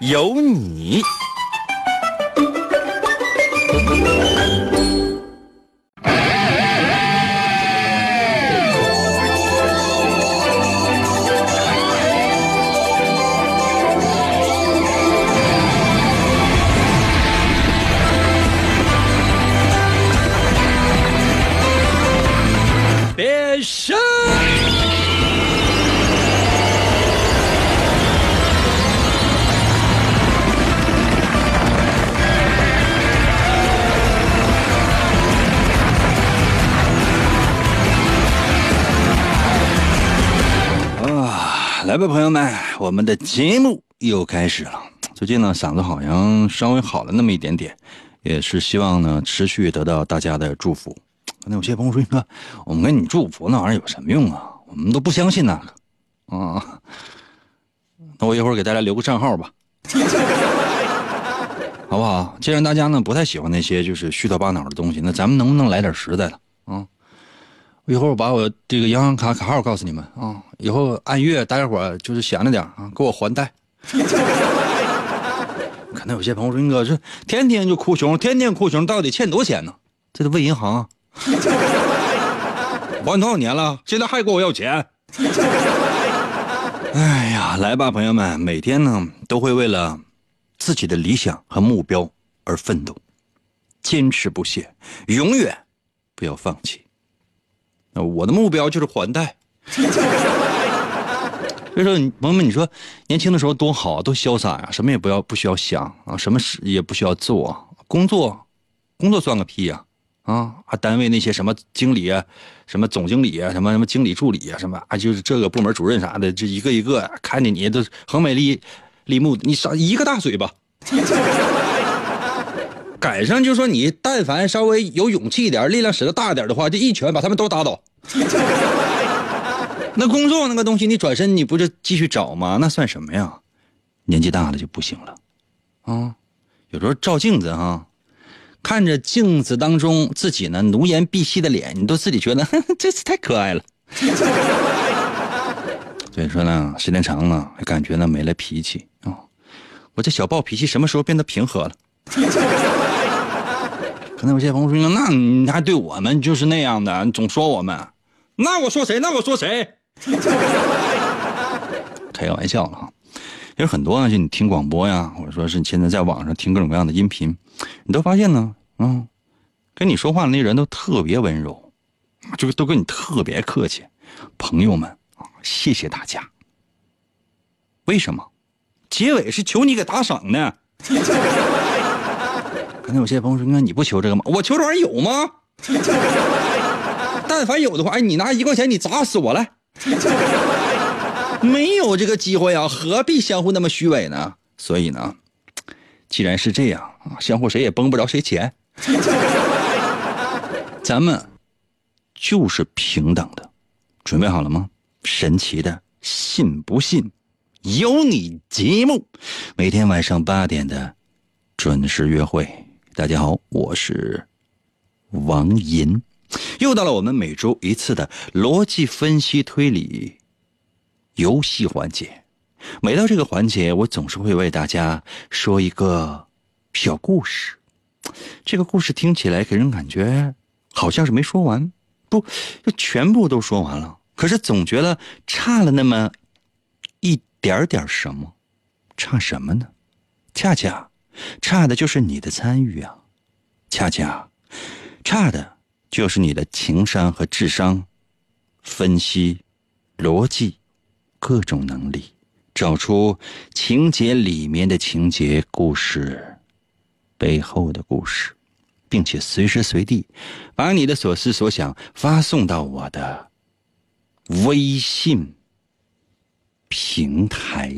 有你。来吧，朋友们，我们的节目又开始了。最近呢，嗓子好像稍微好了那么一点点，也是希望呢持续得到大家的祝福。可能有些朋友说：“哥，我们给你祝福那玩意儿有什么用啊？我们都不相信那个。”啊，那我一会儿给大家留个账号吧，好不好？既然大家呢不太喜欢那些就是虚头巴脑的东西，那咱们能不能来点实在的啊？一会儿我把我这个银行卡卡号告诉你们啊，以后按月大家伙儿就是闲着点啊，给我还贷。可能有些朋友说：“英哥，这天天就哭穷，天天哭穷，到底欠多少钱呢？这得问银行啊。还多少年了？现在还管我要钱？哎呀，来吧，朋友们，每天呢都会为了自己的理想和目标而奋斗，坚持不懈，永远不要放弃。我的目标就是还贷。所以说，朋友们，你说年轻的时候多好，多潇洒呀！什么也不要，不需要想啊，什么事也不需要做，工作，工作算个屁呀！啊，啊，单位那些什么经理啊，什么总经理啊，什么什么经理助理啊，什么啊，就是这个部门主任啥的，这一个一个看见你都横美丽丽目，你上一个大嘴巴。赶上就说你，但凡稍微有勇气一点，力量使得大一点的话，就一拳把他们都打倒。那工作那个东西，你转身你不就继续找吗？那算什么呀？年纪大了就不行了，啊，有时候照镜子哈，看着镜子当中自己呢奴颜婢膝的脸，你都自己觉得 这次太可爱了。所以说呢，时间长了，感觉呢没了脾气啊。我这小暴脾气什么时候变得平和了？可能有些朋友说，那你还对我们就是那样的，你总说我们，那我说谁？那我说谁？开个玩笑了哈。有很多啊，就你听广播呀，或者说是你现在在网上听各种各样的音频，你都发现呢，嗯，跟你说话的那人都特别温柔，就都跟你特别客气。朋友们啊，谢谢大家。为什么？结尾是求你给打赏呢。可能有些朋友说：“那你不求这个吗？我求这玩意有吗？但凡有的话，哎，你拿一块钱，你砸死我来。没有这个机会啊，何必相互那么虚伪呢？所以呢，既然是这样啊，相互谁也崩不着谁钱，咱们就是平等的。准备好了吗？神奇的，信不信？有你节目，每天晚上八点的准时约会。大家好，我是王银，又到了我们每周一次的逻辑分析推理游戏环节。每到这个环节，我总是会为大家说一个小故事。这个故事听起来给人感觉好像是没说完，不，就全部都说完了。可是总觉得差了那么一点点什么，差什么呢？恰恰。差的就是你的参与啊，恰恰，差的就是你的情商和智商，分析、逻辑，各种能力，找出情节里面的情节、故事背后的故事，并且随时随地把你的所思所想发送到我的微信平台。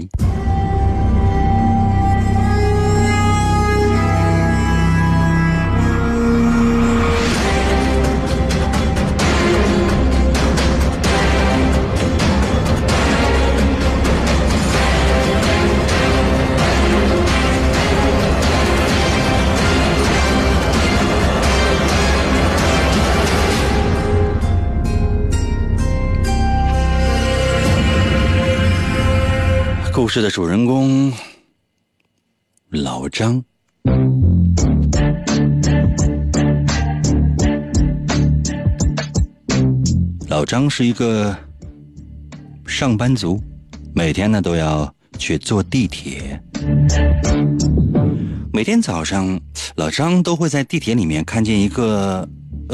故事的主人公老张。老张是一个上班族，每天呢都要去坐地铁。每天早上，老张都会在地铁里面看见一个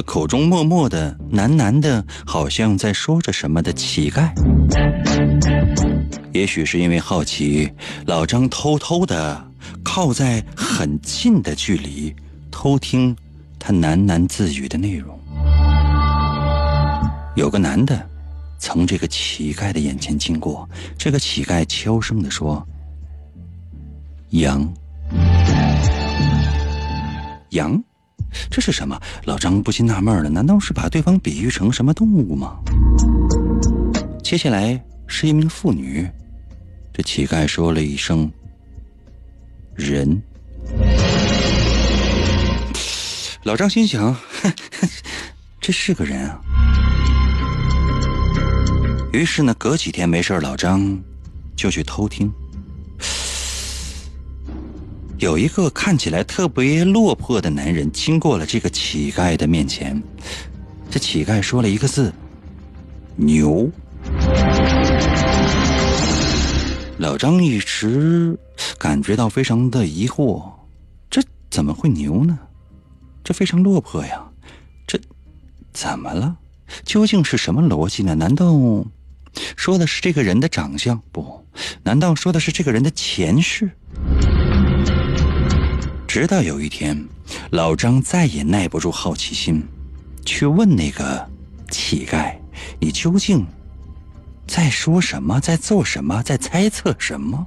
口中默默的喃喃的，好像在说着什么的乞丐。也许是因为好奇，老张偷偷的靠在很近的距离偷听他喃喃自语的内容。有个男的从这个乞丐的眼前经过，这个乞丐悄声的说：“羊，羊，这是什么？”老张不禁纳闷了，难道是把对方比喻成什么动物吗？接下来是一名妇女，这乞丐说了一声：“人。”老张心想：“这是个人啊。”于是呢，隔几天没事老张就去偷听。有一个看起来特别落魄的男人经过了这个乞丐的面前，这乞丐说了一个字：“牛。”老张一时感觉到非常的疑惑，这怎么会牛呢？这非常落魄呀，这怎么了？究竟是什么逻辑呢？难道？说的是这个人的长相不？难道说的是这个人的前世？直到有一天，老张再也耐不住好奇心，去问那个乞丐：“你究竟在说什么？在做什么？在猜测什么？”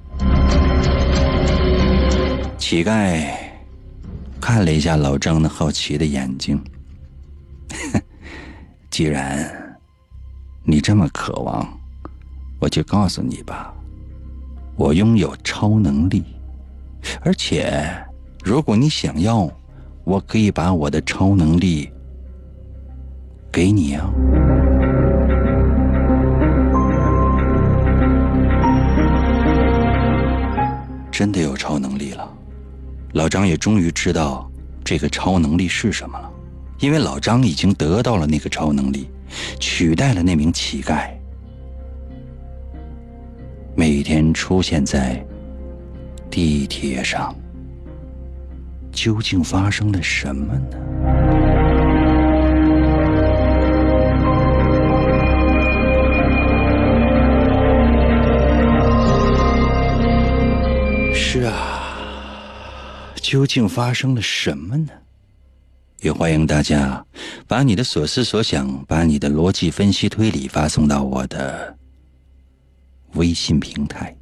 乞丐看了一下老张那好奇的眼睛，既然。你这么渴望，我就告诉你吧，我拥有超能力，而且如果你想要，我可以把我的超能力给你啊！真的有超能力了，老张也终于知道这个超能力是什么了，因为老张已经得到了那个超能力。取代了那名乞丐，每天出现在地铁上，究竟发生了什么呢？究竟发生了什么呢？也欢迎大家把你的所思所想、把你的逻辑分析推理发送到我的微信平台。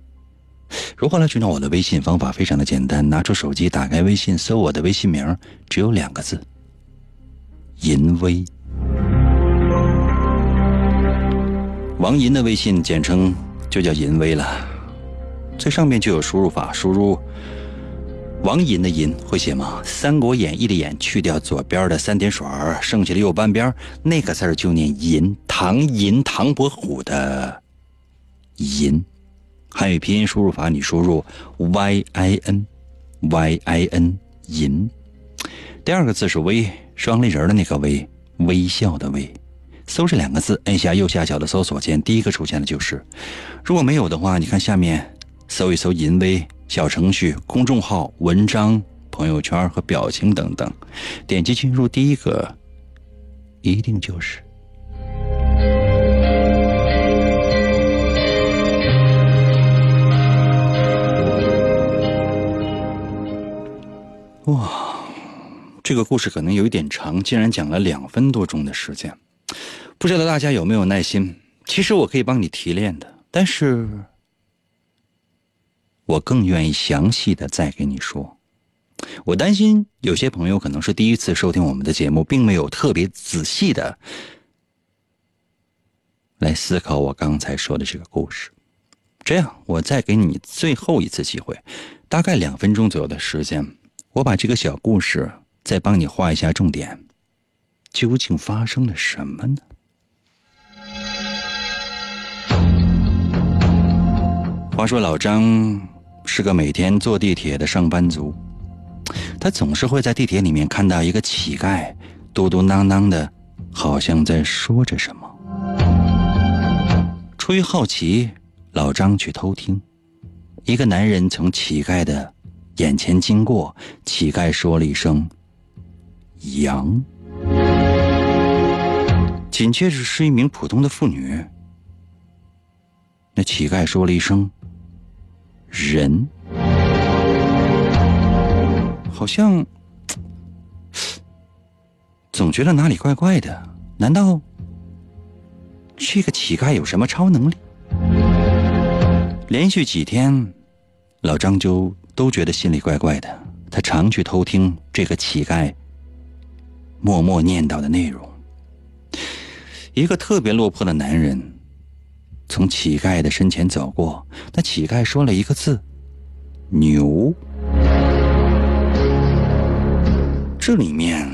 如何来寻找我的微信？方法非常的简单，拿出手机，打开微信，搜我的微信名，只有两个字：淫威。王银的微信简称就叫淫威了，最上面就有输入法，输入。王银的银会写吗？《三国演义》的演去掉左边的三点水剩下的右半边那个字就念银。唐银，唐伯虎的银。汉语拼音输入法，你输入 y i n y i n 银。第二个字是微，双立人的那个微，微笑的微。搜这两个字，按下右下角的搜索键，第一个出现的就是。如果没有的话，你看下面搜一搜银威。小程序、公众号、文章、朋友圈和表情等等，点击进入第一个，一定就是。哇，这个故事可能有一点长，竟然讲了两分多钟的时间，不知道大家有没有耐心？其实我可以帮你提炼的，但是。我更愿意详细的再给你说，我担心有些朋友可能是第一次收听我们的节目，并没有特别仔细的来思考我刚才说的这个故事。这样，我再给你最后一次机会，大概两分钟左右的时间，我把这个小故事再帮你画一下重点，究竟发生了什么呢？话说老张是个每天坐地铁的上班族，他总是会在地铁里面看到一个乞丐嘟嘟囔囔的，好像在说着什么。出于好奇，老张去偷听。一个男人从乞丐的眼前经过，乞丐说了一声“羊”，紧接着是一名普通的妇女。那乞丐说了一声“人”，好像 总觉得哪里怪怪的。难道这个乞丐有什么超能力？连续几天，老张就都觉得心里怪怪的。他常去偷听这个乞丐默默念叨的内容。一个特别落魄的男人从乞丐的身前走过，那乞丐说了一个字：“牛。”这里面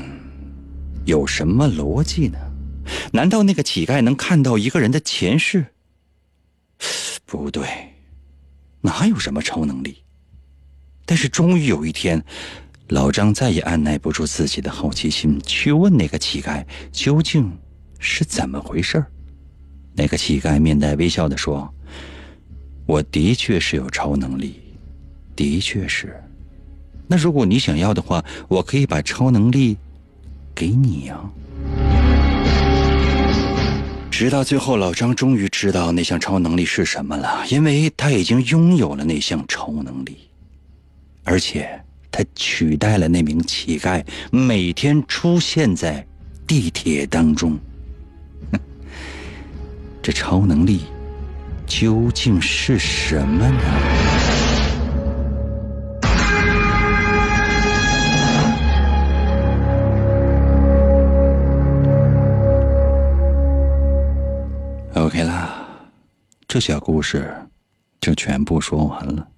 有什么逻辑呢？难道那个乞丐能看到一个人的前世？不对。哪有什么超能力？但是终于有一天，老张再也按耐不住自己的好奇心，去问那个乞丐究竟是怎么回事那个乞丐面带微笑的说：“我的确是有超能力，的确是。那如果你想要的话，我可以把超能力给你呀。”直到最后，老张终于知道那项超能力是什么了，因为他已经拥有了那项超能力，而且他取代了那名乞丐，每天出现在地铁当中。这超能力究竟是什么呢？OK 啦，这小故事就全部说完了。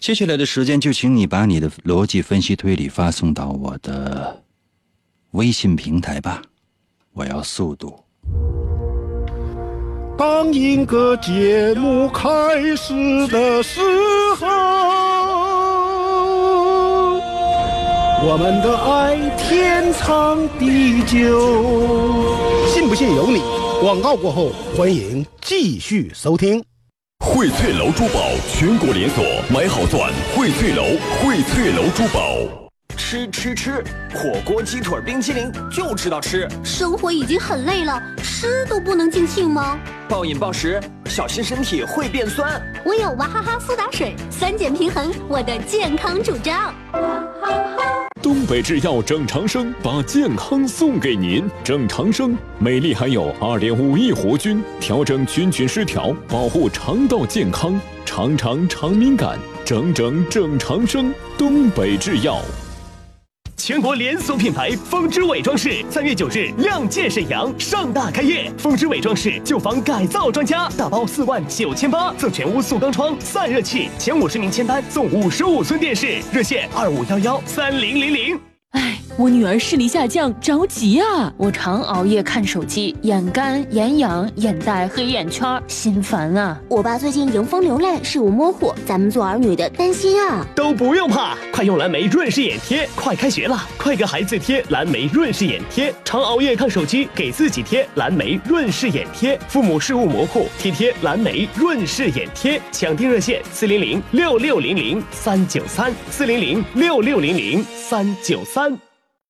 接下来的时间，就请你把你的逻辑分析推理发送到我的微信平台吧。我要速度。当一个节目开始的时候，我们的爱天长地久，信不信由你。广告过后，欢迎继续收听。荟萃楼珠宝全国连锁，买好钻，荟萃楼，荟萃楼珠宝。吃吃吃，火锅、鸡腿、冰淇淋，就知道吃。生活已经很累了，吃都不能尽兴吗？暴饮暴食，小心身体会变酸。我有娃哈哈苏打水，酸碱平衡，我的健康主张。东北制药整长生把健康送给您，整长生美丽含有二点五亿活菌，调整菌群失调，保护肠道健康，肠肠肠敏感，整整整长生。东北制药。全国连锁品牌风之伟装饰三月九日亮剑沈阳，盛大开业。风之伟装饰旧房改造专家，大包四万九千八，赠全屋塑钢窗、散热器，前五十名签单送五十五寸电视。热线二五幺幺三零零零。哎，我女儿视力下降，着急啊！我常熬夜看手机，眼干、眼痒、眼袋、黑眼圈，心烦啊！我爸最近迎风流泪，视物模糊，咱们做儿女的担心啊！都不用怕，快用蓝莓润视眼贴！快开学了，快给孩子贴蓝莓润视眼贴。常熬夜看手机，给自己贴蓝莓润视眼贴。父母视物模糊，贴贴蓝莓润视眼贴。抢订热线：四零零六六零零三九三，四零零六六零零三九三。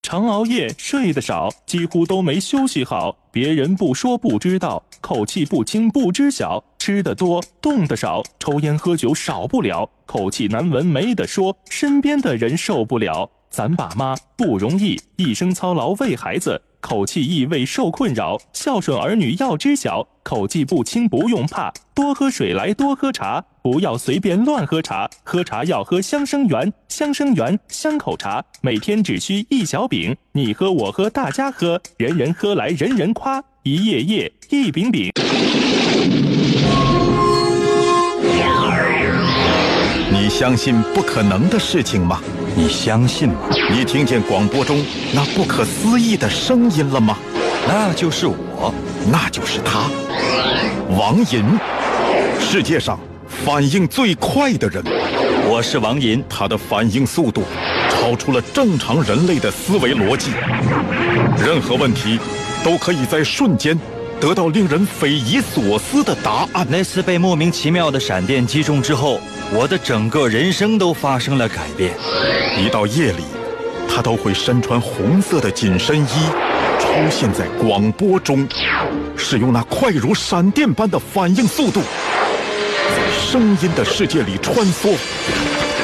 常熬夜，睡得少，几乎都没休息好。别人不说不知道，口气不清不知晓。吃的多，动的少，抽烟喝酒少不了，口气难闻没得说，身边的人受不了。咱爸妈不容易，一生操劳为孩子。口气异味受困扰，孝顺儿女要知晓。口气不清不用怕，多喝水来多喝茶，不要随便乱喝茶。喝茶要喝香生源，香生源香口茶，每天只需一小饼，你喝我喝大家喝，人人喝来人人夸，一叶叶一饼饼。你相信不可能的事情吗？你相信吗？你听见广播中那不可思议的声音了吗？那就是我，那就是他，王银。世界上反应最快的人。我是王银，他的反应速度超出了正常人类的思维逻辑，任何问题都可以在瞬间得到令人匪夷所思的答案。那次被莫名其妙的闪电击中之后，我的整个人生都发生了改变。一到夜里，他都会身穿红色的紧身衣，出现在广播中，使用那快如闪电般的反应速度，在声音的世界里穿梭，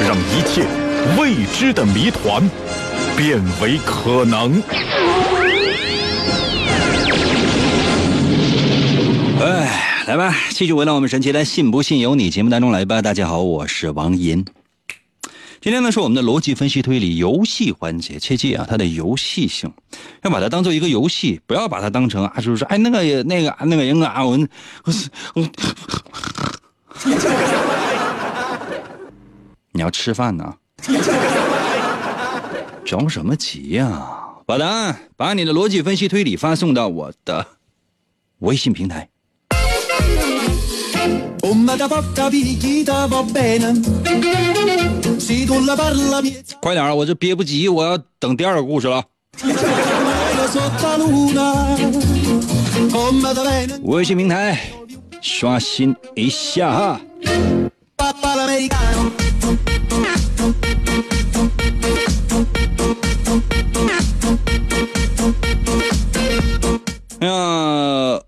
让一切未知的谜团变为可能。来吧，继续回到我们神奇的“信不信由你”节目当中来吧。大家好，我是王银。今天呢是我们的逻辑分析推理游戏环节，切记啊，它的游戏性要把它当做一个游戏，不要把它当成啊，就是说，哎，那个那个那个人啊，我我我，你要吃饭呢，着什么急呀？把答案，把你的逻辑分析推理发送到我的微信平台。快点我这憋不急，我要等第二个故事了。微信平台刷新一下哈。哎呀，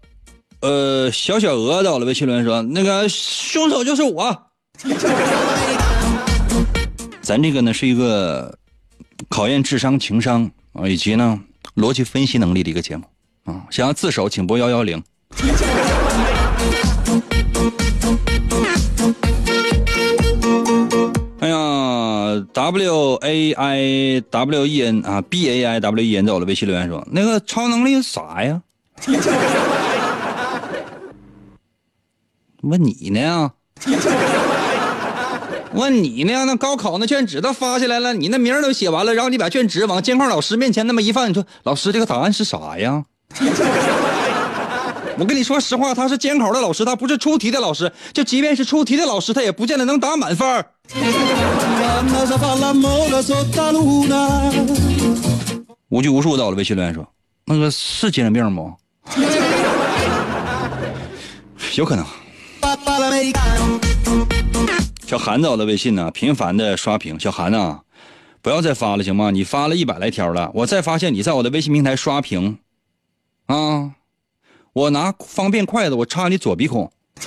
呃，小小鹅到了，微信留言说，那个凶手就是我。咱这个呢是一个考验智商、情商啊，以及呢逻辑分析能力的一个节目啊。想要自首，请拨幺幺零。哎呀，W A I W E N 啊，B A I W E N 走了，微信留言说那个超能力啥呀？问你呢？问你呢？那高考那卷纸都发下来了，你那名都写完了，然后你把卷纸往监考老师面前那么一放，你说老师这个答案是啥呀？我跟你说实话，他是监考的老师，他不是出题的老师。就即便是出题的老师，他也不见得能打满分。无拘无束到了，微信留言说：“那个是精神病不？有可能。”小韩子的微信呢，频繁的刷屏。小韩呐，不要再发了行吗？你发了一百来条了，我再发现你在我的微信平台刷屏，啊，我拿方便筷子我插你左鼻孔，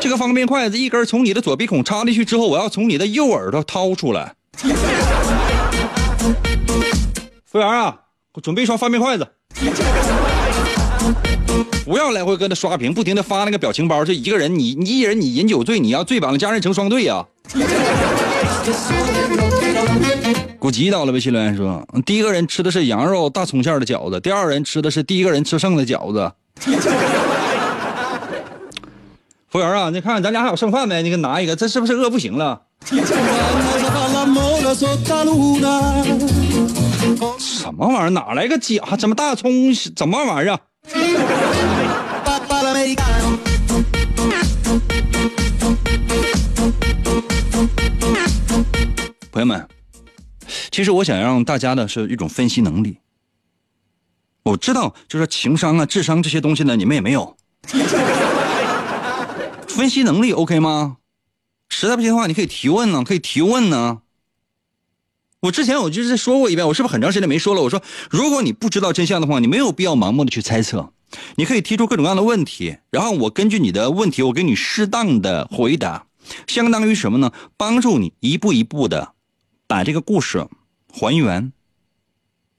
这个方便筷子一根从你的左鼻孔插进去之后，我要从你的右耳朵掏出来。服务员啊，我准备一双方便筷子。不要来回搁那刷屏，不停的发那个表情包。这一个人，你你一人你饮酒醉，你要醉把那家人成双对呀。古吉到了，微信留言说：第一个人吃的是羊肉大葱馅的饺子，第二人吃的是第一个人吃剩的饺子。服务员啊，你看看咱俩还有剩饭没？你给拿一个，这是不是饿不行了？什么玩意儿？哪来个饺？怎么大葱？怎么玩意儿？朋友们，其实我想让大家的是一种分析能力。我知道，就是情商啊、智商这些东西呢，你们也没有。分析能力 OK 吗？实在不行的话，你可以提问呢，可以提问呢。我之前我就是说过一遍，我是不是很长时间没说了？我说，如果你不知道真相的话，你没有必要盲目的去猜测，你可以提出各种各样的问题，然后我根据你的问题，我给你适当的回答，相当于什么呢？帮助你一步一步的把这个故事还原。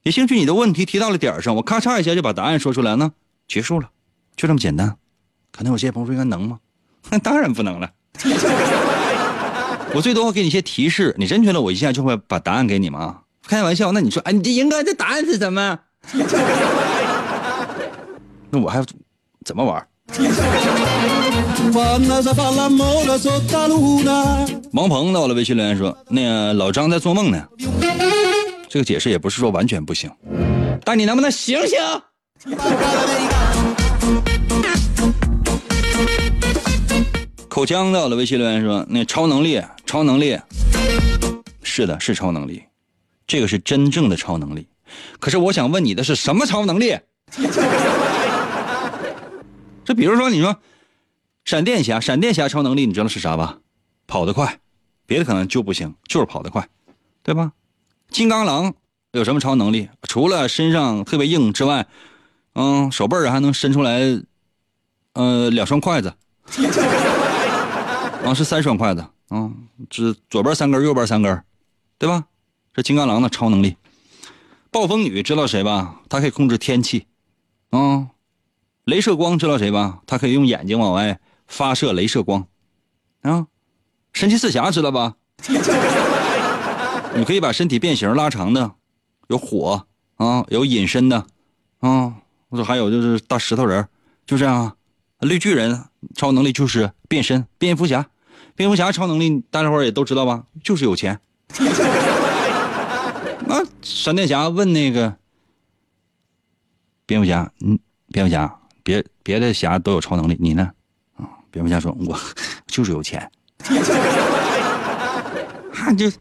也兴许你的问题提到了点上，我咔嚓一下就把答案说出来呢，结束了，就这么简单。可能有些朋友说，应该能吗？那 当然不能了。我最多会给你一些提示，你真觉得我一下就会把答案给你吗？开玩笑，那你说，哎，你这英哥这答案是什么？那我还怎么玩？王鹏到了，微信留言说，那个老张在做梦呢。这个解释也不是说完全不行，但你能不能醒醒？口腔的，我的，微信留言说：“那超能力，超能力，是的，是超能力，这个是真正的超能力。可是我想问你的是什么超能力？这比如说，你说闪电侠，闪电侠超能力你知道是啥吧？跑得快，别的可能就不行，就是跑得快，对吧？金刚狼有什么超能力？除了身上特别硬之外，嗯，手背还能伸出来，呃，两双筷子。”啊，是三双筷子，啊，这左边三根，右边三根，对吧？这金刚狼的超能力，暴风女知道谁吧？她可以控制天气，啊，镭射光知道谁吧？她可以用眼睛往外发射镭射光，啊，神奇四侠知道吧？你可以把身体变形拉长的，有火啊，有隐身的，啊，我说还有就是大石头人，就这样。绿巨人超能力就是变身，蝙蝠侠，蝙蝠侠超能力大家伙也都知道吧？就是有钱。那闪电侠问那个蝙蝠侠，嗯，蝙蝠侠，别别的侠都有超能力，你呢？啊，蝙蝠侠说，我就是有钱。哈，就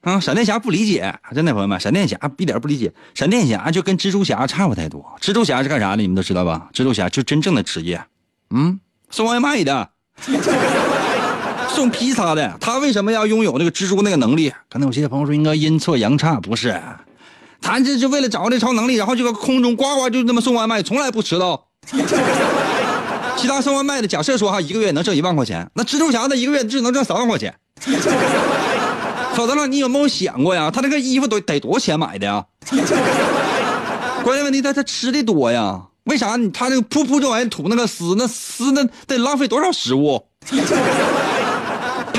啊，闪电侠不理解，真的朋友们，闪电侠一点不理解，闪电侠就跟蜘蛛侠差不太多。蜘蛛侠是干啥的？你们都知道吧？蜘蛛侠就真正的职业。嗯，送外卖的，送披萨的，他为什么要拥有那个蜘蛛那个能力？可能有些朋友说应该阴错阳差，不是，他这是为了找这超能力，然后就搁空中呱呱就那么送外卖，从来不迟到。其他送外卖的，假设说哈，一个月能挣一万块钱，那蜘蛛侠他一个月只能挣三万块钱。否则了，你有没有想过呀？他那个衣服得得多少钱买的呀？关键问题他他吃的多呀。为啥他这个噗噗就往外吐那个丝，那丝那得浪费多少食物？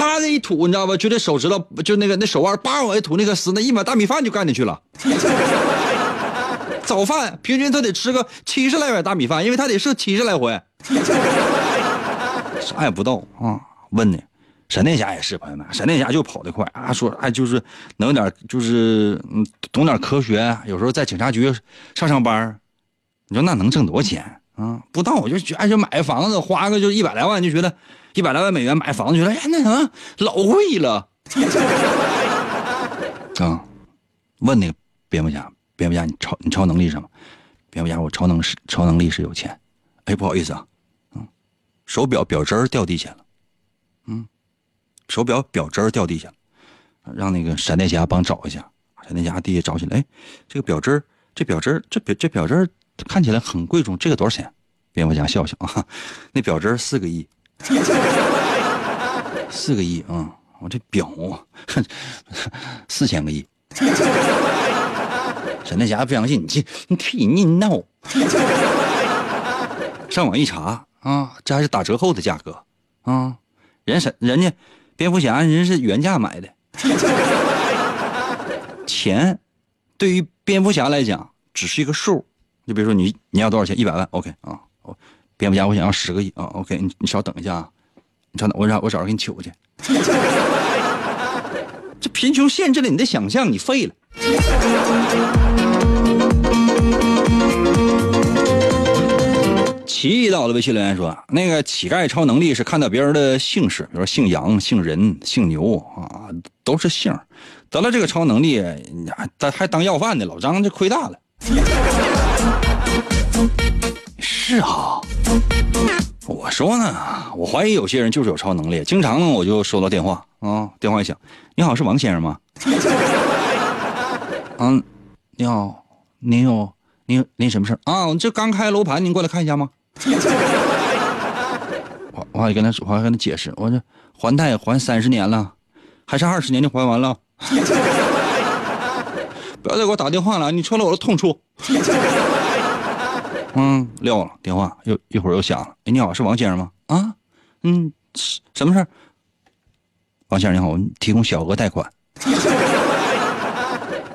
他这一吐，你知道吧？就这手指头，就那个那手腕，叭往外吐那个丝，那一碗大米饭就干进去了。早饭平均他得吃个七十来碗大米饭，因为他得射七十来回。啥也不到啊？问呢？闪电侠也是朋友们，闪电侠就跑得快啊，说哎就是能有点就是懂点科学，有时候在警察局上上班。你说那能挣多少钱啊？不到我就觉哎就买房子花个就一百来万，就觉得一百来万美元买房子，觉得哎那什么老贵了。啊，问那个蝙蝠侠，蝙蝠侠你超你超能力是什么？蝙蝠侠我超能是超能力是有钱。哎不好意思啊，嗯，手表表针掉地下了，嗯，手表表针掉地下了，让那个闪电侠帮找一下。闪电侠地下找起来，哎，这个表针这表针这表这表针看起来很贵重，这个多少钱？蝙蝠侠笑笑啊，那表针四个亿，四个亿啊！我这表 四千个亿。闪电侠不相信，你这你替你闹。上网一查啊，这还是打折后的价格啊！人闪人家蝙蝠侠人是原价买的。钱对于蝙蝠侠来讲只是一个数。你比如说，你你要多少钱？一百万，OK 啊？蝙蝠侠，我想要十个亿啊！OK，你你稍等一下啊，你稍等，我找我找人给你取过去。这贫穷限制了你的想象，你废了。奇异到了微信留言说，那个乞丐超能力是看到别人的姓氏，比如说姓杨、姓任、姓牛啊，都是姓。得了这个超能力，还还当要饭的，老张这亏大了。是啊，我说呢，我怀疑有些人就是有超能力。经常呢，我就收到电话啊，电话一响，你好，是王先生吗？嗯，你好，您有您您什么事啊？这刚开楼盘，您过来看一下吗？我我还跟他说，我还跟他解释，我这还贷还三十年了，还差二十年就还完了。不要再给我打电话了，你戳了我的痛处。嗯，撂了电话，又一会儿又响了。哎，你好，是王先生吗？啊，嗯，什么事儿王先生你好，我们提供小额贷款。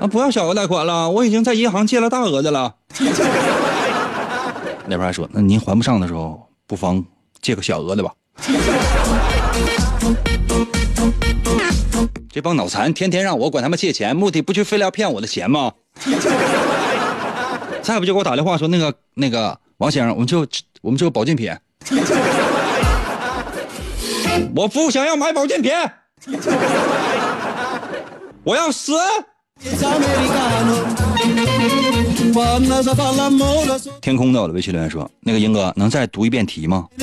啊，不要小额贷款了，我已经在银行借了大额的了。那边还说，那您还不上的时候，不妨借个小额的吧。这帮脑残天天让我管他们借钱，目的不就非要骗我的钱吗？再不就给我打电话说那个那个王先生，我们就我们就保健品。我不想要买保健品，我要死。天空的我的微信留言说：“那个英哥，能再读一遍题吗？”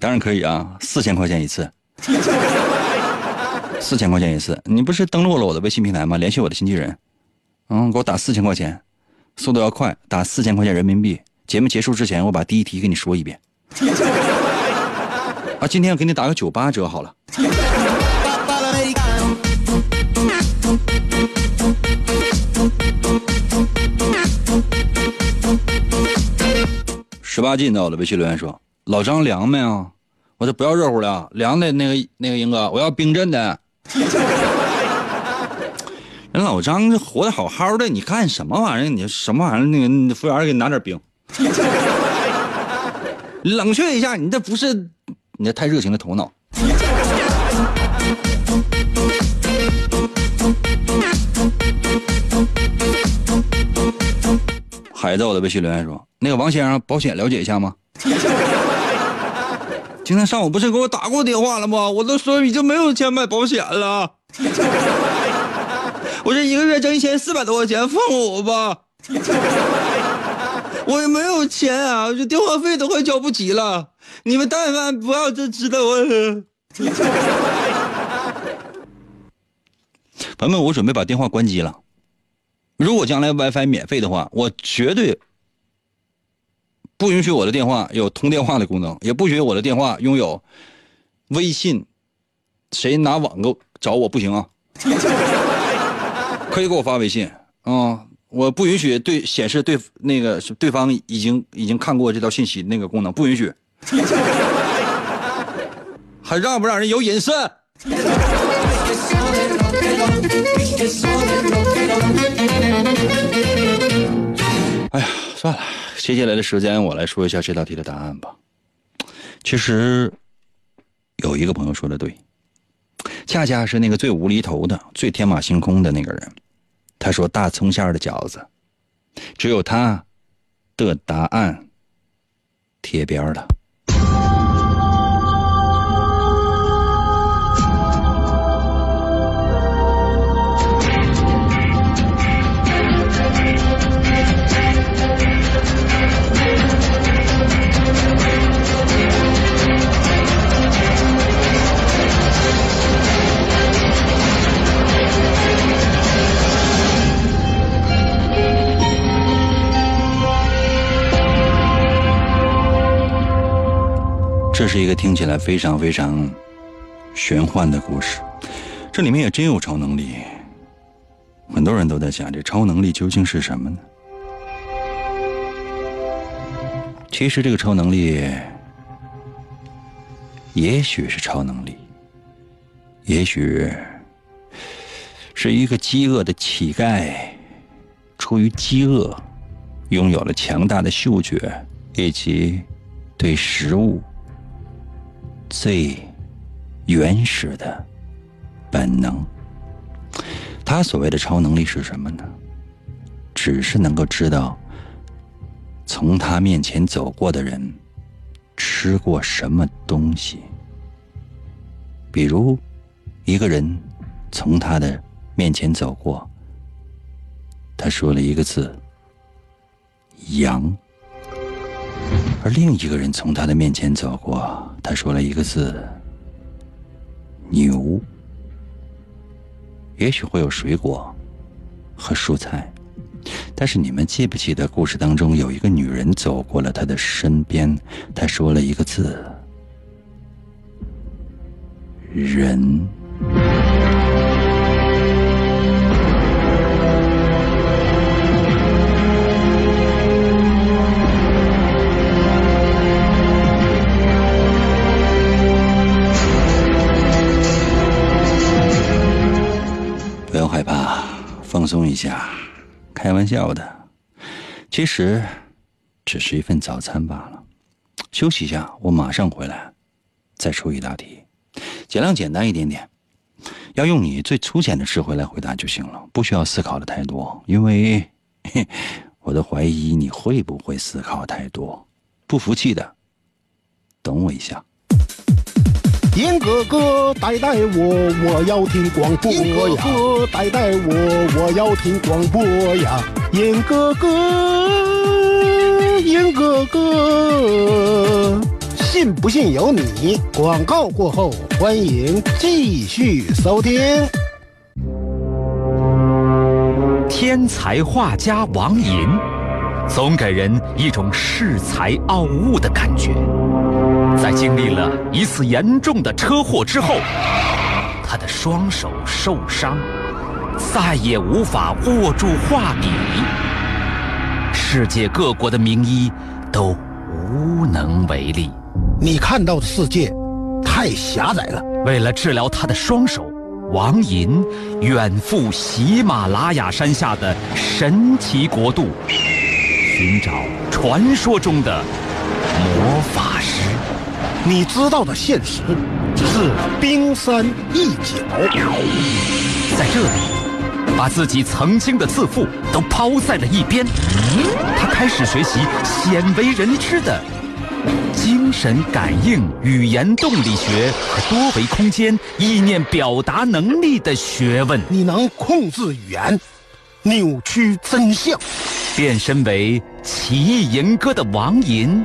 当然可以啊，四千块钱一次，四千块钱一次。你不是登录了我的微信平台吗？联系我的经纪人，嗯，给我打四千块钱，速度要快，打四千块钱人民币。节目结束之前，我把第一题给你说一遍。啊，今天我给你打个九八折好了。十八斤到了微信留言说：“老张凉没啊？我说不要热乎的，凉的那个那个英哥，我要冰镇的。人老张这活得好好的，你干什么玩意儿？你什么玩意儿？那个服务员给你拿点冰，冷却一下。你这不是你这太热情的头脑。”海在我的微信留言说：“那个王先生，保险了解一下吗？今天上午不是给我打过电话了吗？我都说已经没有钱买保险了。我这一个月挣一千四百多块钱，放过我吧。我也没有钱啊，这电话费都快交不起了。你们但凡不要这知道我。朋友们，我准备把电话关机了。”如果将来 WiFi 免费的话，我绝对不允许我的电话有通电话的功能，也不允许我的电话拥有微信。谁拿网购找我不行啊？可以给我发微信啊！我不允许对显示对那个对方已经已经看过这条信息那个功能不允许，还让不让人有隐私？哎呀，算了，接下来的时间我来说一下这道题的答案吧。其实有一个朋友说的对，恰恰是那个最无厘头的、最天马行空的那个人。他说大葱馅的饺子，只有他的答案贴边了。这是一个听起来非常非常玄幻的故事，这里面也真有超能力。很多人都在想，这超能力究竟是什么呢？其实这个超能力，也许是超能力，也许是一个饥饿的乞丐，出于饥饿，拥有了强大的嗅觉以及对食物。最原始的本能，他所谓的超能力是什么呢？只是能够知道从他面前走过的人吃过什么东西。比如，一个人从他的面前走过，他说了一个字“羊”。而另一个人从他的面前走过，他说了一个字“牛”。也许会有水果和蔬菜，但是你们记不记得故事当中有一个女人走过了他的身边，她说了一个字“人”。放松一下，开玩笑的，其实只是一份早餐罢了。休息一下，我马上回来，再出一道题，尽量简单一点点，要用你最粗浅的智慧来回答就行了，不需要思考的太多，因为 我都怀疑你会不会思考太多。不服气的，等我一下。严哥哥带带我，我要听广播呀！严哥哥带带我，我要听广播呀！严哥哥，严哥哥，信不信由你。广告过后，欢迎继续收听。天才画家王寅，总给人一种恃才傲物的感觉。在经历了一次严重的车祸之后，他的双手受伤，再也无法握住画笔。世界各国的名医都无能为力。你看到的世界太狭窄了。为了治疗他的双手，王寅远赴喜马拉雅山下的神奇国度，寻找传说中的魔法师。你知道的现实是冰山一角，在这里，把自己曾经的自负都抛在了一边。他开始学习鲜为人知的精神感应、语言动力学和多维空间意念表达能力的学问。你能控制语言，扭曲真相，变身为奇异吟歌的王寅。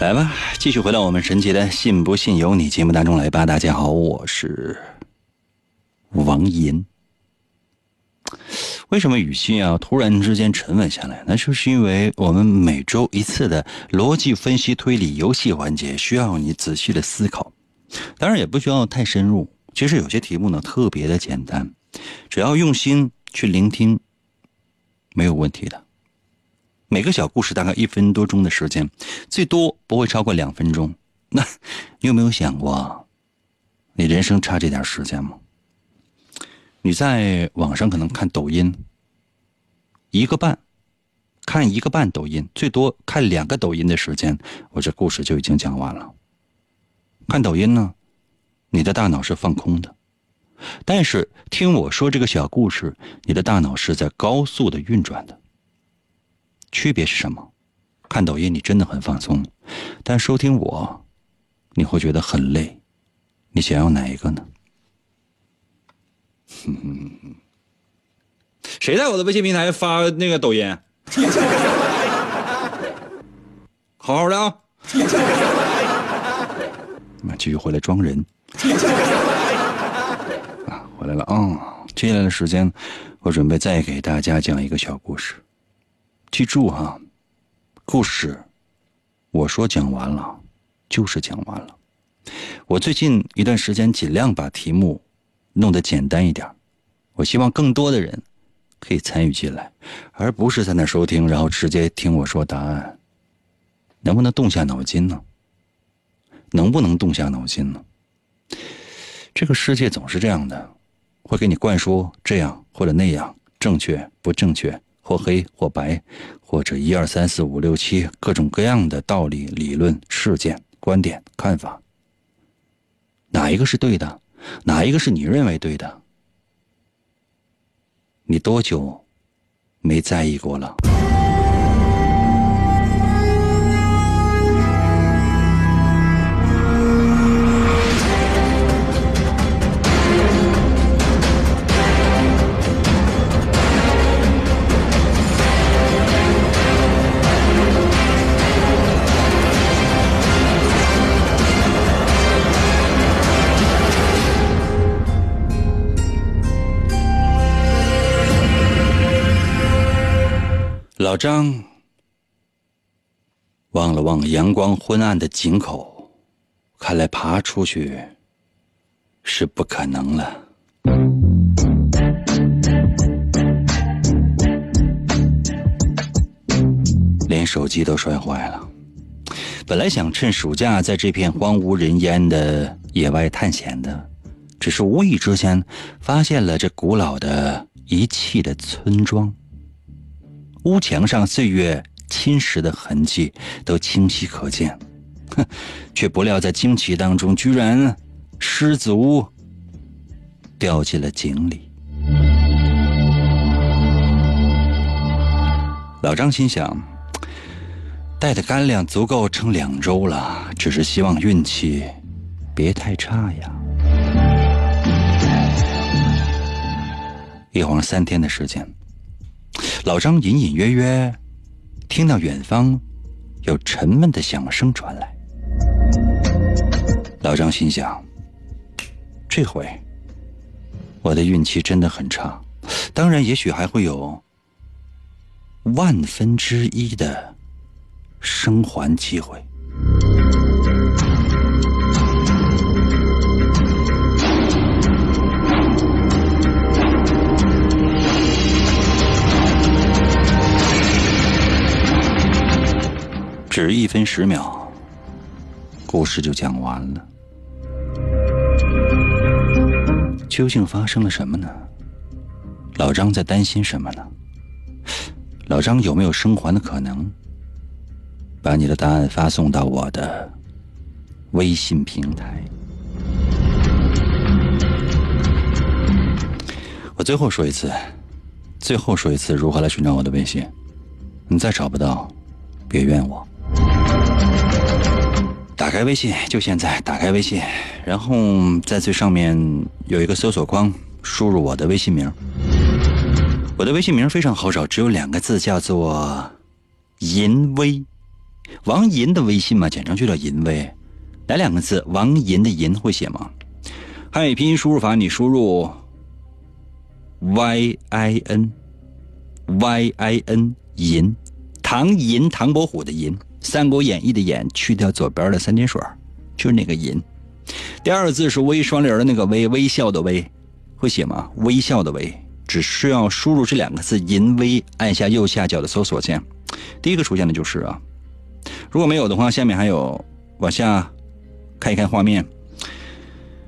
来吧，继续回到我们神奇的“信不信由你”节目当中来吧。大家好，我是王银。为什么语气啊突然之间沉稳下来？那就是因为我们每周一次的逻辑分析推理游戏环节，需要你仔细的思考。当然也不需要太深入。其实有些题目呢特别的简单，只要用心去聆听，没有问题的。每个小故事大概一分多钟的时间，最多不会超过两分钟。那你有没有想过，你人生差这点时间吗？你在网上可能看抖音，一个半，看一个半抖音，最多看两个抖音的时间，我这故事就已经讲完了。看抖音呢，你的大脑是放空的，但是听我说这个小故事，你的大脑是在高速的运转的。区别是什么？看抖音你真的很放松，但收听我，你会觉得很累。你想要哪一个呢？哼 哼谁在我的微信平台发那个抖音？好好的啊！那继续回来装人。啊，回来了啊！接下来的时间，我准备再给大家讲一个小故事。记住哈，故事，我说讲完了，就是讲完了。我最近一段时间尽量把题目弄得简单一点，我希望更多的人可以参与进来，而不是在那收听，然后直接听我说答案。能不能动下脑筋呢？能不能动下脑筋呢？这个世界总是这样的，会给你灌输这样或者那样，正确不正确。或黑或白，或者一二三四五六七各种各样的道理、理论、事件、观点、看法，哪一个是对的？哪一个是你认为对的？你多久没在意过了？老张望了望阳光昏暗的井口，看来爬出去是不可能了。连手机都摔坏了。本来想趁暑假在这片荒无人烟的野外探险的，只是无意之间发现了这古老的遗弃的村庄，屋墙上岁月侵蚀的痕迹都清晰可见，哼，却不料在惊奇当中，居然失足掉进了井里。老张心想，带的干粮足够撑两周了，只是希望运气别太差呀。一晃三天的时间，老张隐隐约约听到远方有沉闷的响声传来。老张心想：这回我的运气真的很差，当然，也许还会有万分之一的生还机会。只一分十秒，故事就讲完了。究竟发生了什么呢？老张在担心什么呢？老张有没有生还的可能？把你的答案发送到我的微信平台。我最后说一次，最后说一次，如何来寻找我的微信？你再找不到，别怨我。打开微信，就现在打开微信，然后在最上面有一个搜索框，输入我的微信名。我的微信名非常好找，只有两个字，叫做“银威”，王银的微信嘛，简称就叫“银威”。哪两个字？王银的“银”会写吗？汉语拼音输入法，你输入 “y i n y i n” 银，唐银，唐伯虎的银。《三国演义》的“演”去掉左边的三点水，就是那个“银”。第二个字是“微”双连的那个“微”，微笑的“微”，会写吗？微笑的“微”，只需要输入这两个字“银微”，按下右下角的搜索键，第一个出现的就是啊。如果没有的话，下面还有往下看一看画面，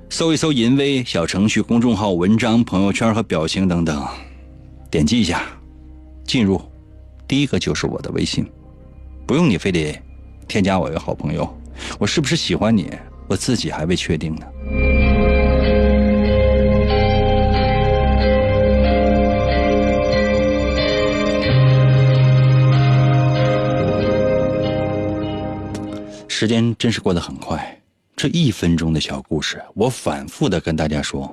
搜一搜“银微”小程序、公众号、文章、朋友圈和表情等等，点击一下，进入，第一个就是我的微信。不用你非得添加我为好朋友，我是不是喜欢你，我自己还未确定呢。时间真是过得很快，这一分钟的小故事，我反复的跟大家说，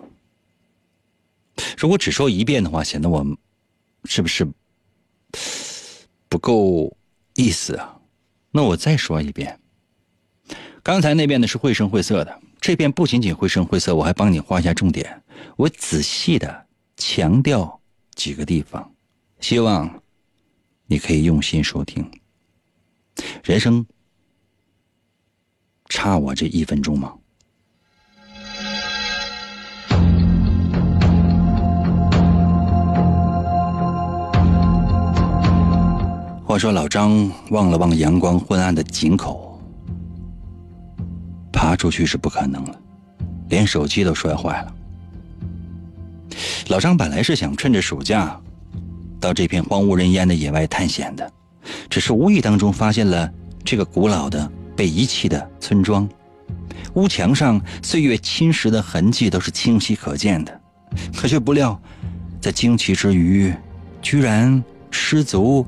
如果只说一遍的话，显得我是不是不够？意思啊，那我再说一遍。刚才那边呢是绘声绘色的，这边不仅仅绘声绘色，我还帮你画一下重点，我仔细的强调几个地方，希望你可以用心收听。人生差我这一分钟吗？话说老张望了望阳光昏暗的井口，爬出去是不可能了，连手机都摔坏了。老张本来是想趁着暑假，到这片荒无人烟的野外探险的，只是无意当中发现了这个古老的被遗弃的村庄，屋墙上岁月侵蚀的痕迹都是清晰可见的，可却不料，在惊奇之余，居然失足。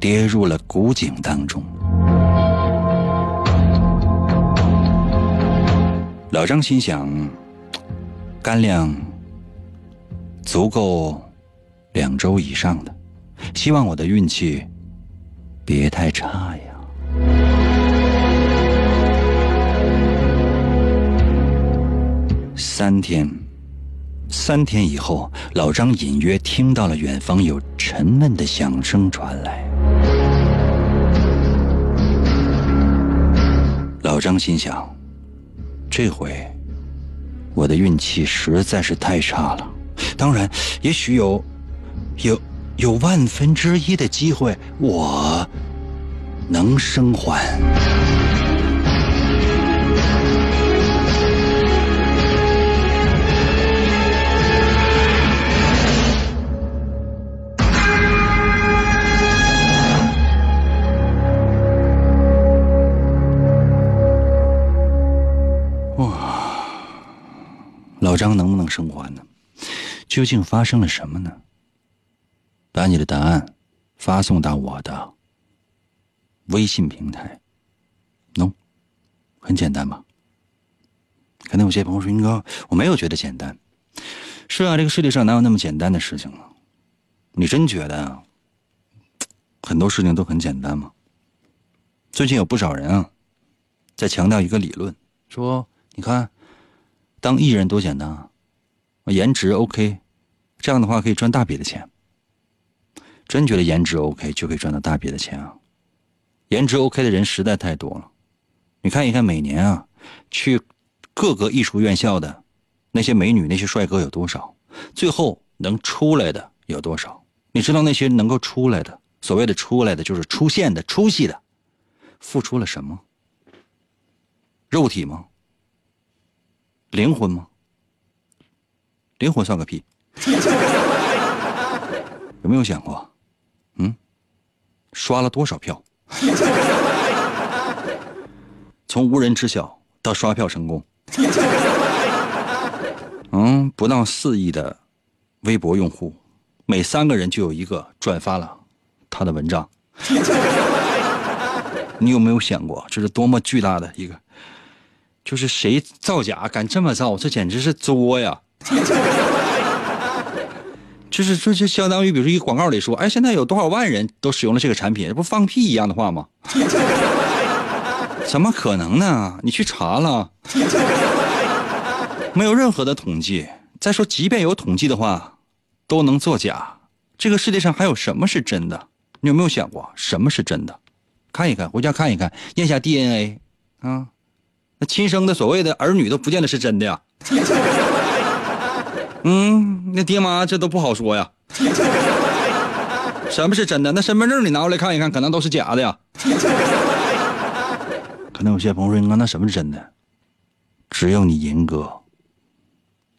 跌入了古井当中。老张心想，干粮足够两周以上的，希望我的运气别太差呀。三天，三天以后，老张隐约听到了远方有沉闷的响声传来。老张心想：“这回我的运气实在是太差了。当然，也许有有有万分之一的机会，我能生还。”张能不能生还呢？究竟发生了什么呢？把你的答案发送到我的微信平台。No，，很简单吧？可能有些朋友说：“云哥，我没有觉得简单。”是啊，这个世界上哪有那么简单的事情啊？你真觉得啊很多事情都很简单吗？最近有不少人啊，在强调一个理论，说你看，当艺人多简单啊，颜值 OK，这样的话可以赚大笔的钱。真觉得颜值 OK 就可以赚到大笔的钱啊？颜值 OK 的人实在太多了，你看一看每年啊，去各个艺术院校的那些美女、那些帅哥有多少？最后能出来的有多少？你知道那些能够出来的，所谓的出来的就是出现的、出息的，付出了什么？肉体吗？灵魂吗？灵魂算个屁！有没有想过？嗯，刷了多少票？从无人知晓到刷票成功，嗯，不到四亿的微博用户，每三个人就有一个转发了他的文章。你有没有想过，这是多么巨大的一个？就是谁造假敢这么造，这简直是作呀！就是这就相当于，比如说一个广告里说，哎，现在有多少万人都使用了这个产品，这不放屁一样的话吗？怎么可能呢？你去查了，没有任何的统计。再说，即便有统计的话，都能作假。这个世界上还有什么是真的？你有没有想过什么是真的？看一看，回家看一看，验下 DNA 啊。那亲生的所谓的儿女都不见得是真的呀。嗯，那爹妈这都不好说呀。什么是真的？那身份证你拿过来看一看，可能都是假的呀。可能有些朋友说：“那什么是真的？只有你银哥，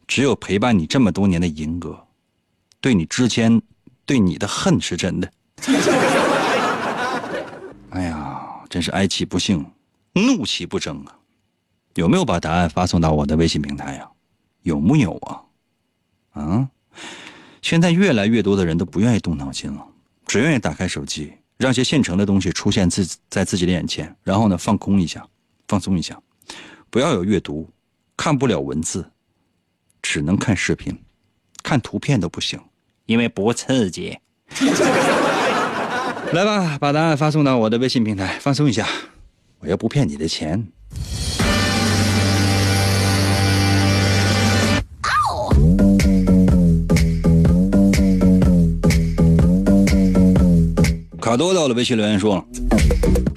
只有陪伴你这么多年的银哥，对你之前对你的恨是真的。”哎呀，真是哀其不幸，怒其不争啊！有没有把答案发送到我的微信平台呀？有木有啊？啊！现在越来越多的人都不愿意动脑筋了，只愿意打开手机，让些现成的东西出现自在自己的眼前，然后呢放空一下，放松一下，不要有阅读，看不了文字，只能看视频，看图片都不行，因为不刺激。来吧，把答案发送到我的微信平台，放松一下，我又不骗你的钱。卡多到了，微信留言说：“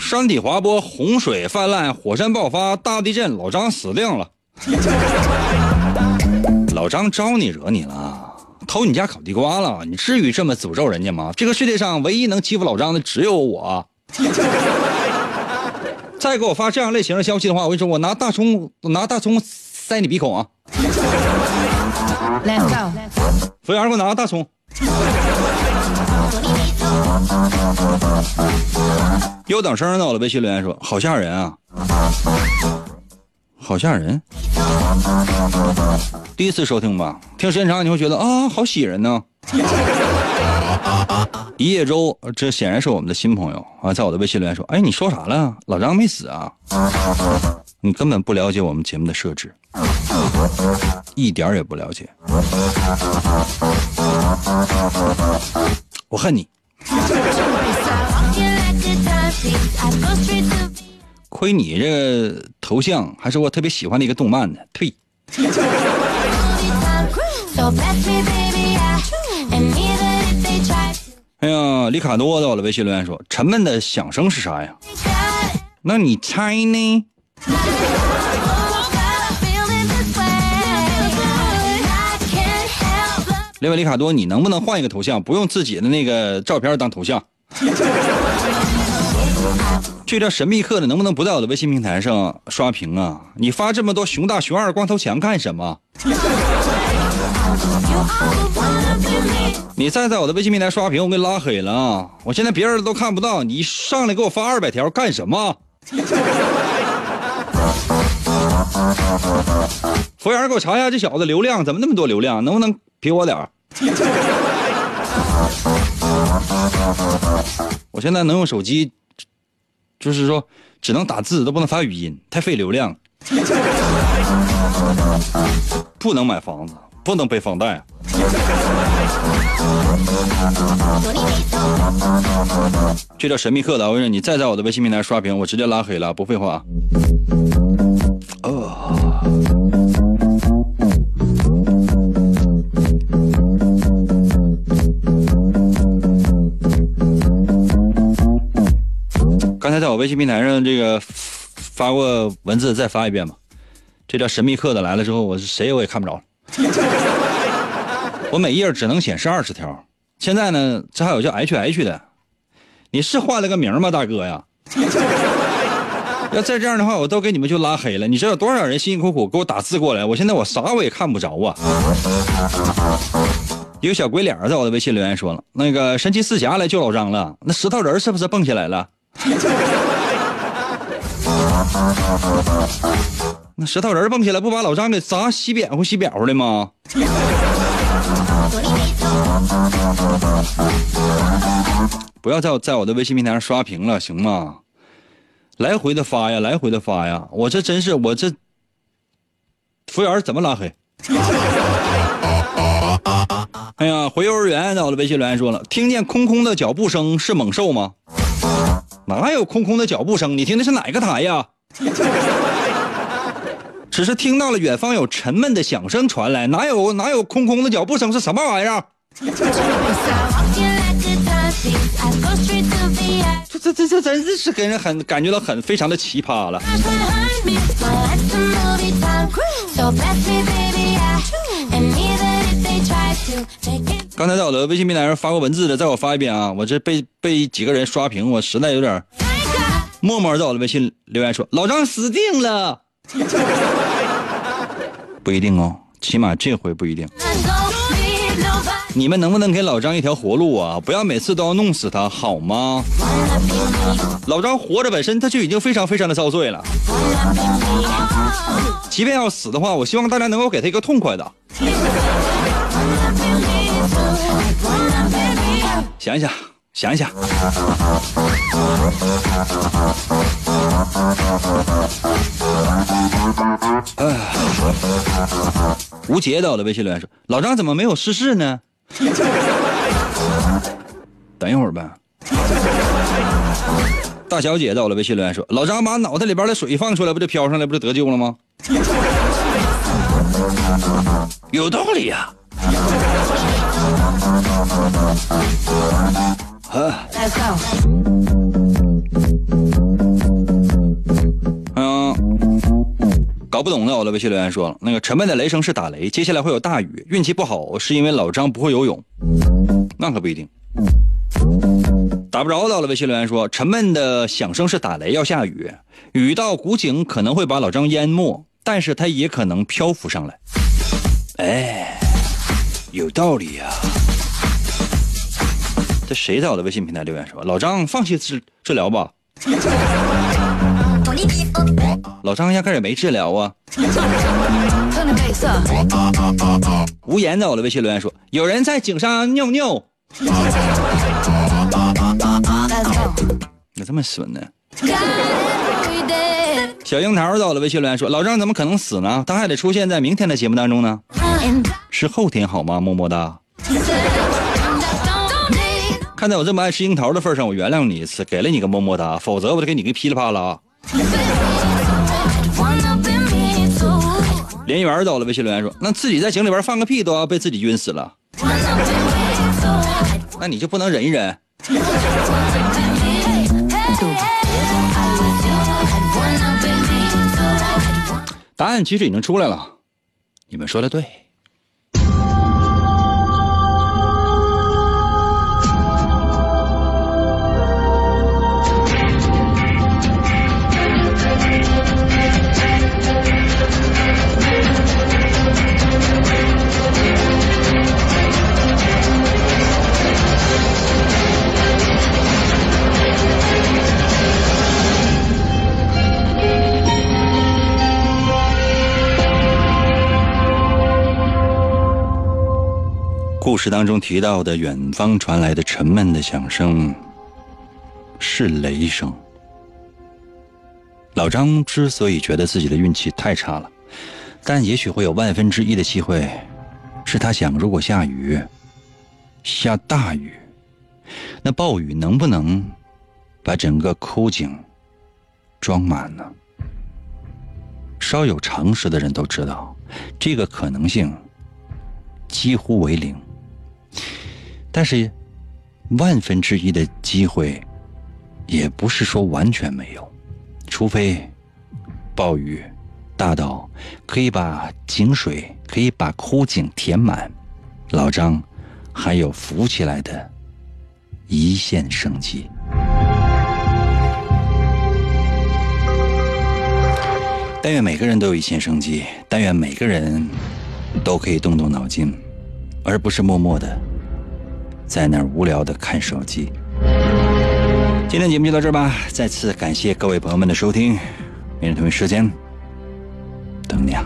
山体滑坡，洪水泛滥，火山爆发，大地震，老张死定了。老张招你惹你了？偷你家烤地瓜了？你至于这么诅咒人家吗？这个世界上唯一能欺负老张的只有我。再给我发这样类型的消息的话，我跟你说，我拿大葱，我拿大葱塞你鼻孔啊！Let's go！服务员，给我拿个大葱。”又等声呢，我的微信留言说：“好吓人啊，好吓人。”第一次收听吧，听时间长你会觉得啊，好喜人呢。一叶舟，这显然是我们的新朋友啊，在我的微信留言说：“哎，你说啥了？老张没死啊？你根本不了解我们节目的设置，一点也不了解。我恨你。”亏你这头像还是我特别喜欢的一个动漫呢，呸！哎呀，里卡多到了，微信留言说：“沉闷的响声是啥呀？”那你猜呢？另外，里卡多，你能不能换一个头像，不用自己的那个照片当头像？这叫神秘客的，能不能不在我的微信平台上刷屏啊？你发这么多熊大、熊二、光头强干什么？你再在我的微信平台刷屏，我给你拉黑了啊！我现在别人都看不到，你上来给我发二百条干什么？服务员给我查一下这小子流量怎么那么多流量，能不能给我点儿？我现在能用手机，就是说只能打字，都不能发语音，太费流量。不能买房子，不能背房贷。这叫神秘客的，我跟你说你再在我的微信平台刷屏，我直接拉黑了，不废话。才在我微信平台上这个发过文字，再发一遍吧。这叫神秘客的来了之后，我是谁我也看不着了。我每页只能显示二十条。现在呢，这还有叫 H H 的，你是换了个名吗，大哥呀？要再这样的话，我都给你们就拉黑了。你知道有多少人辛辛苦苦给我打字过来？我现在我啥我也看不着啊。一个小鬼脸在我的微信留言说了：“那个神奇四侠来救老张了，那石头人是不是蹦起来了？” 那石头人蹦起来不把老张给砸西扁乎西扁乎的吗？不要在我在我的微信平台上刷屏了，行吗？来回的发呀，来回的发呀！我这真是我这服务员怎么拉黑？哎呀，回幼儿园在我的微信留言说了，听见空空的脚步声是猛兽吗？哪有空空的脚步声？你听的是哪个台呀？只是听到了远方有沉闷的响声传来，哪有哪有空空的脚步声？是什么玩意儿？这这这这真的是给人很感觉到很非常的奇葩了。刚才在我的微信平台上发过文字的，再我发一遍啊！我这被被几个人刷屏，我实在有点。默默在我的微信留言说：“老张死定了。”不一定哦，起码这回不一定。你们能不能给老张一条活路啊？不要每次都要弄死他，好吗？老张活着本身他就已经非常非常的遭罪了，即便要死的话，我希望大家能够给他一个痛快的。想一想，想一想。哎，吴杰到了微信留言说：“老张怎么没有逝世呢？” 等一会儿呗。大小姐到了微信留言说：“老张把脑袋里边的水放出来，不就飘上来，不就得救了吗？”有道理呀。啊。搞不懂的，我的微信留言说了，那个沉闷的雷声是打雷，接下来会有大雨。运气不好是因为老张不会游泳，那可不一定。打不着的，我的微信留言说，沉闷的响声是打雷，要下雨，雨到古井可能会把老张淹没，但是他也可能漂浮上来。哎，有道理呀。这谁在我的微信平台留言说，老张放弃治治疗吧？老张压根也没治疗啊！无言在我的微信留言说：“有人在井上尿尿。”你这么损呢？小樱桃在我的微信留言说：“老张怎么可能死呢？他还得出现在明天的节目当中呢。是后天好吗？么么哒。看在我这么爱吃樱桃的份上，我原谅你一次，给了你个么么哒，否则我就给你个噼里啪啦。连元走了，微信留言说：“那自己在井里边放个屁都要被自己晕死了，那你就不能忍一忍？”答案其实已经出来了，你们说的对。事当中提到的远方传来的沉闷的响声，是雷声。老张之所以觉得自己的运气太差了，但也许会有万分之一的机会，是他想，如果下雨，下大雨，那暴雨能不能把整个枯井装满呢？稍有常识的人都知道，这个可能性几乎为零。但是，万分之一的机会，也不是说完全没有。除非暴雨大到可以把井水可以把枯井填满，老张还有浮起来的一线生机。但愿每个人都有一线生机，但愿每个人都可以动动脑筋，而不是默默的在那儿无聊的看手机。今天节目就到这儿吧，再次感谢各位朋友们的收听，明天同一时间等你啊。